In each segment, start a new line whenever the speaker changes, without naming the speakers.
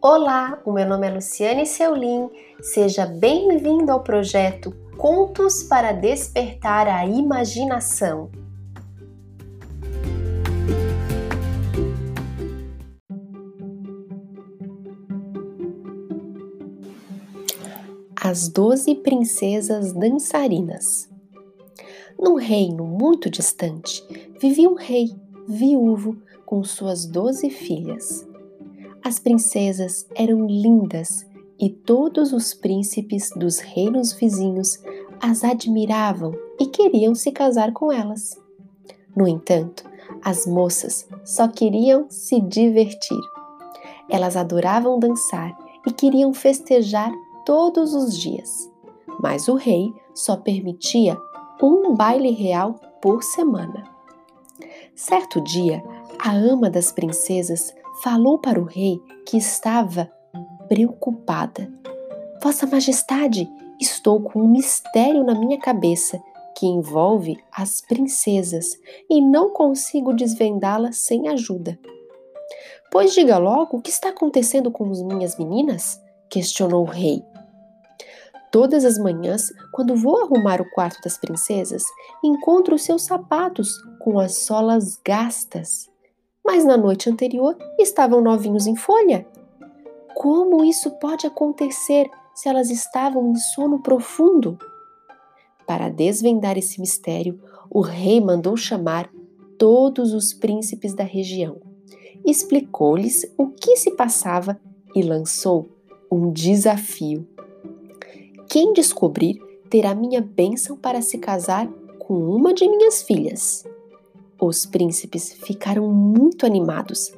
Olá, o meu nome é Luciane Seulin. Seja bem-vindo ao projeto Contos para Despertar a Imaginação. As Doze Princesas Dançarinas Num reino muito distante, vivia um rei viúvo com suas doze filhas. As princesas eram lindas e todos os príncipes dos reinos vizinhos as admiravam e queriam se casar com elas. No entanto, as moças só queriam se divertir. Elas adoravam dançar e queriam festejar todos os dias, mas o rei só permitia um baile real por semana. Certo dia, a ama das princesas falou para o rei que estava preocupada. Vossa Majestade, estou com um mistério na minha cabeça que envolve as princesas e não consigo desvendá-la sem ajuda. Pois diga logo o que está acontecendo com as minhas meninas? questionou o rei. Todas as manhãs, quando vou arrumar o quarto das princesas, encontro seus sapatos com as solas gastas mas na noite anterior estavam novinhos em folha. Como isso pode acontecer se elas estavam em sono profundo? Para desvendar esse mistério, o rei mandou chamar todos os príncipes da região, explicou-lhes o que se passava e lançou um desafio. Quem descobrir terá minha bênção para se casar com uma de minhas filhas. Os príncipes ficaram muito animados.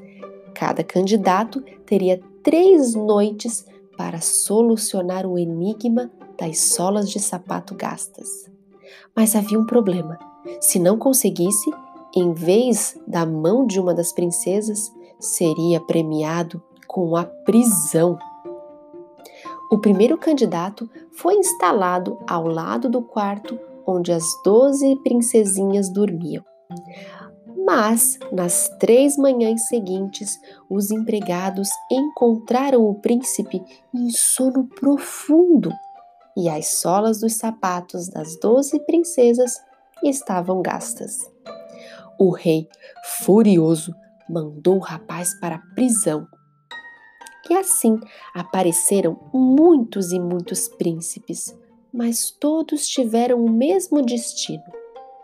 Cada candidato teria três noites para solucionar o enigma das solas de sapato gastas. Mas havia um problema. Se não conseguisse, em vez da mão de uma das princesas, seria premiado com a prisão. O primeiro candidato foi instalado ao lado do quarto onde as doze princesinhas dormiam. Mas, nas três manhãs seguintes, os empregados encontraram o príncipe em sono profundo e as solas dos sapatos das doze princesas estavam gastas. O rei, furioso, mandou o rapaz para a prisão. E assim apareceram muitos e muitos príncipes, mas todos tiveram o mesmo destino: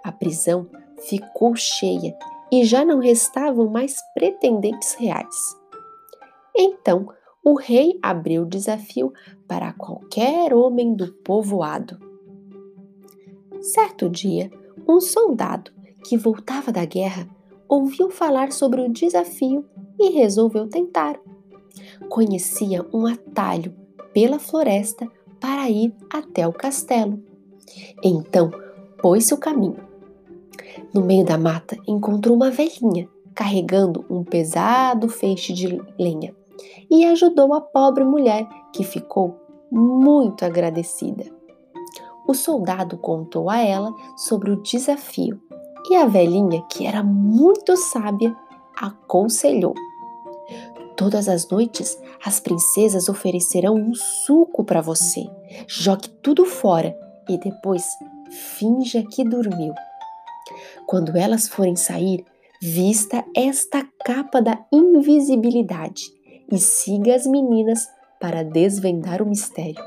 a prisão ficou cheia e já não restavam mais pretendentes reais. Então o rei abriu o desafio para qualquer homem do povoado. Certo dia, um soldado que voltava da guerra ouviu falar sobre o desafio e resolveu tentar. Conhecia um atalho pela floresta para ir até o castelo. Então pôs-se o caminho no meio da mata, encontrou uma velhinha carregando um pesado feixe de lenha e ajudou a pobre mulher, que ficou muito agradecida. O soldado contou a ela sobre o desafio e a velhinha, que era muito sábia, aconselhou. Todas as noites as princesas oferecerão um suco para você. Jogue tudo fora e depois finja que dormiu. Quando elas forem sair, vista esta capa da invisibilidade e siga as meninas para desvendar o mistério.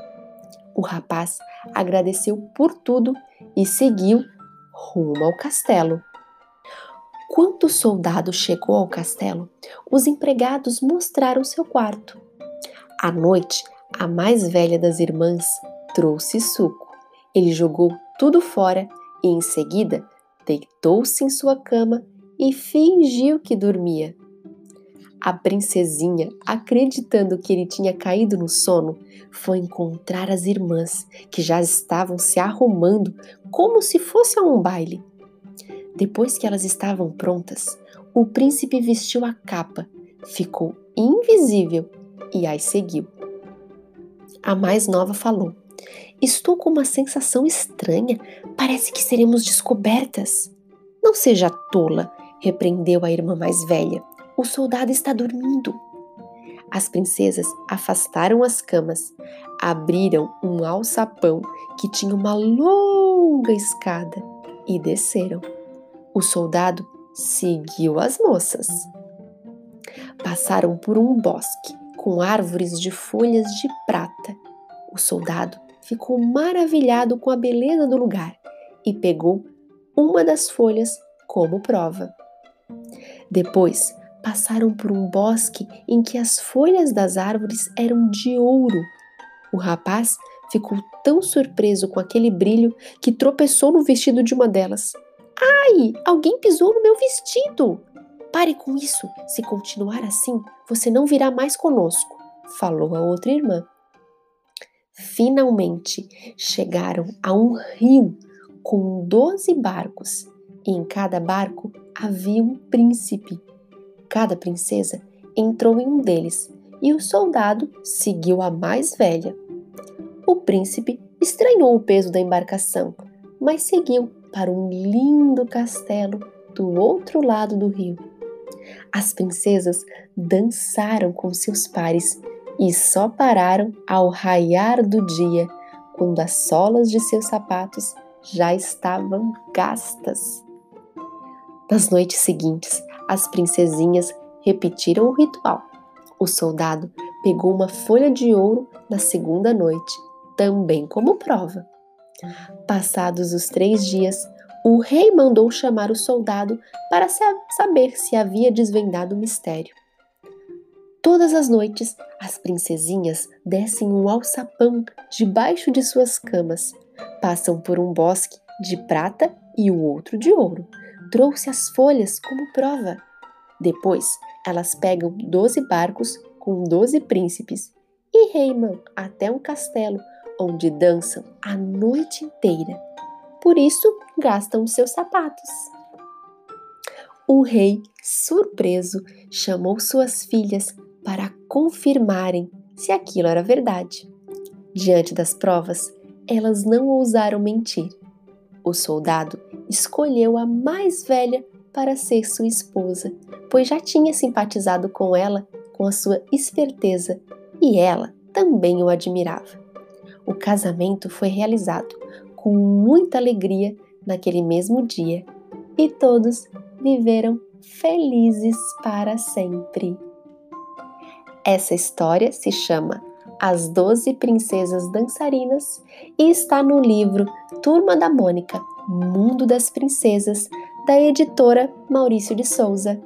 O rapaz agradeceu por tudo e seguiu rumo ao castelo. Quando o soldado chegou ao castelo, os empregados mostraram seu quarto. À noite, a mais velha das irmãs trouxe suco. Ele jogou tudo fora e, em seguida, deitou-se em sua cama e fingiu que dormia. A princesinha, acreditando que ele tinha caído no sono, foi encontrar as irmãs, que já estavam se arrumando como se fosse a um baile. Depois que elas estavam prontas, o príncipe vestiu a capa, ficou invisível e as seguiu. A mais nova falou: Estou com uma sensação estranha. Parece que seremos descobertas. Não seja tola, repreendeu a irmã mais velha. O soldado está dormindo. As princesas afastaram as camas, abriram um alçapão que tinha uma longa escada e desceram. O soldado seguiu as moças. Passaram por um bosque com árvores de folhas de prata. O soldado ficou maravilhado com a beleza do lugar e pegou uma das folhas como prova. Depois passaram por um bosque em que as folhas das árvores eram de ouro. O rapaz ficou tão surpreso com aquele brilho que tropeçou no vestido de uma delas. Ai, alguém pisou no meu vestido! Pare com isso. Se continuar assim, você não virá mais conosco, falou a outra irmã. Finalmente chegaram a um rio com doze barcos e em cada barco havia um príncipe. Cada princesa entrou em um deles e o soldado seguiu a mais velha. O príncipe estranhou o peso da embarcação, mas seguiu para um lindo castelo do outro lado do rio. As princesas dançaram com seus pares e só pararam ao raiar do dia, quando as solas de seus sapatos já estavam gastas. Nas noites seguintes, as princesinhas repetiram o ritual. O soldado pegou uma folha de ouro na segunda noite, também como prova. Passados os três dias, o rei mandou chamar o soldado para saber se havia desvendado o mistério. Todas as noites, as princesinhas descem um alçapão debaixo de suas camas, passam por um bosque de prata e o outro de ouro. Trouxe as folhas como prova. Depois, elas pegam doze barcos com doze príncipes e reimam até um castelo onde dançam a noite inteira. Por isso, gastam seus sapatos. O rei, surpreso, chamou suas filhas para confirmarem se aquilo era verdade. Diante das provas, elas não ousaram mentir. O soldado escolheu a mais velha para ser sua esposa, pois já tinha simpatizado com ela com a sua esperteza e ela também o admirava. O casamento foi realizado com muita alegria naquele mesmo dia e todos viveram felizes para sempre. Essa história se chama As Doze Princesas Dançarinas e está no livro Turma da Mônica Mundo das Princesas, da editora Maurício de Souza.